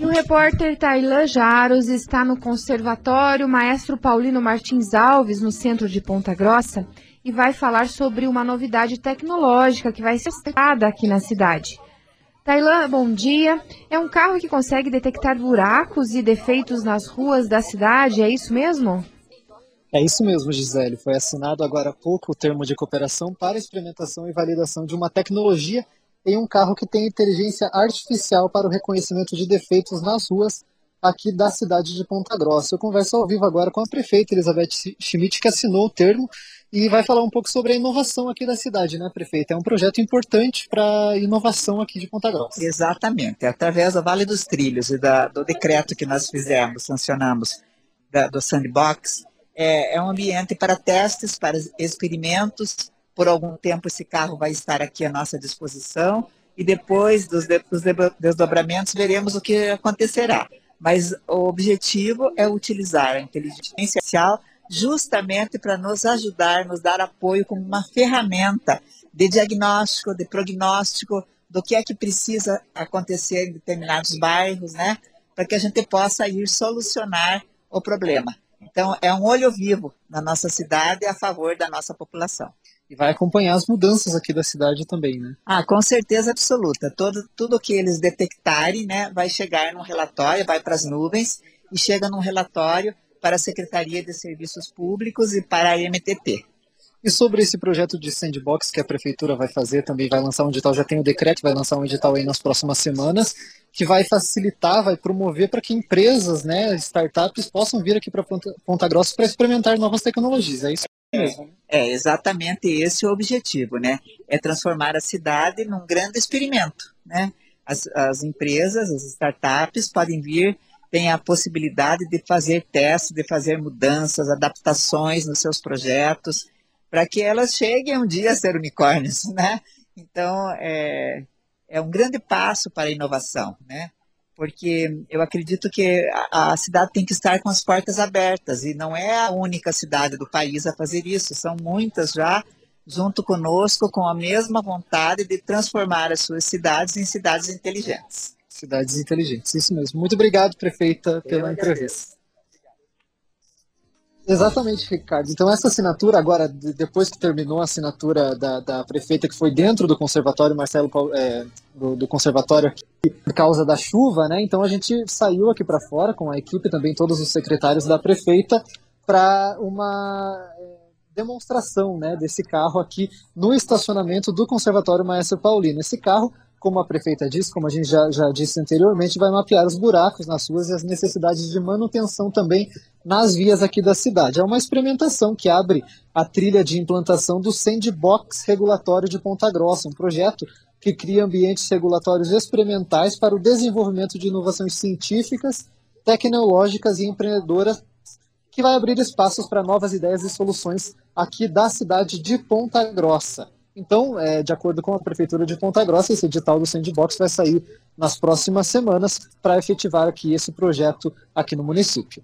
O repórter Tailan Jaros está no Conservatório Maestro Paulino Martins Alves, no centro de Ponta Grossa, e vai falar sobre uma novidade tecnológica que vai ser testada aqui na cidade. Tailan, bom dia. É um carro que consegue detectar buracos e defeitos nas ruas da cidade, é isso mesmo? É isso mesmo, Gisele. Foi assinado agora há pouco o termo de cooperação para experimentação e validação de uma tecnologia em um carro que tem inteligência artificial para o reconhecimento de defeitos nas ruas aqui da cidade de Ponta Grossa. Eu converso ao vivo agora com a prefeita Elizabeth Schmidt, que assinou o termo e vai falar um pouco sobre a inovação aqui da cidade, né, prefeita? É um projeto importante para a inovação aqui de Ponta Grossa. Exatamente. Através do Vale dos Trilhos e da, do decreto que nós fizemos, sancionamos, da, do Sandbox, é, é um ambiente para testes, para experimentos, por algum tempo esse carro vai estar aqui à nossa disposição e depois dos, dos desdobramentos veremos o que acontecerá. Mas o objetivo é utilizar a inteligência artificial justamente para nos ajudar, nos dar apoio como uma ferramenta de diagnóstico, de prognóstico do que é que precisa acontecer em determinados bairros, né? Para que a gente possa ir solucionar o problema. Então, é um olho vivo na nossa cidade a favor da nossa população e vai acompanhar as mudanças aqui da cidade também, né? Ah, com certeza absoluta. Todo, tudo que eles detectarem, né, vai chegar num relatório, vai para as nuvens e chega num relatório para a Secretaria de Serviços Públicos e para a MTT. E sobre esse projeto de sandbox que a prefeitura vai fazer, também vai lançar um edital, já tem o decreto, vai lançar um edital aí nas próximas semanas, que vai facilitar, vai promover para que empresas, né, startups possam vir aqui para Ponta, Ponta Grossa para experimentar novas tecnologias. É isso mesmo. É, exatamente esse o objetivo, né? É transformar a cidade num grande experimento, né? As, as empresas, as startups podem vir, têm a possibilidade de fazer testes, de fazer mudanças, adaptações nos seus projetos, para que elas cheguem um dia a ser unicórnios, né? Então, é, é um grande passo para a inovação, né? porque eu acredito que a, a, cidade tem que estar com as portas abertas e não é a única cidade do país a fazer isso, são muitas já junto conosco com a mesma vontade de transformar as suas cidades em cidades inteligentes. Cidades inteligentes, isso mesmo. Muito obrigado, prefeita, pela entrevista. Exatamente, Ricardo. Então, essa assinatura, agora, depois que terminou a assinatura da, da prefeita, que foi dentro do conservatório, Marcelo, é, do, do, conservatório aqui, por causa da chuva, né? Então, a gente saiu aqui para fora com a equipe, também todos os secretários da prefeita, para uma é, demonstração né, desse carro aqui no estacionamento do Conservatório Maestro Paulino. Esse carro como a prefeita disse, como a gente já, já disse anteriormente, vai mapear os buracos nas ruas e as necessidades de manutenção também nas vias aqui da cidade. É uma experimentação que abre a trilha de implantação do Sandbox Regulatório de Ponta Grossa, um projeto que cria ambientes regulatórios experimentais para o desenvolvimento de inovações científicas, tecnológicas e empreendedoras, que vai abrir espaços para novas ideias e soluções aqui da cidade de Ponta Grossa. Então, é, de acordo com a Prefeitura de Ponta Grossa, esse edital do Sandbox vai sair nas próximas semanas para efetivar aqui esse projeto aqui no município.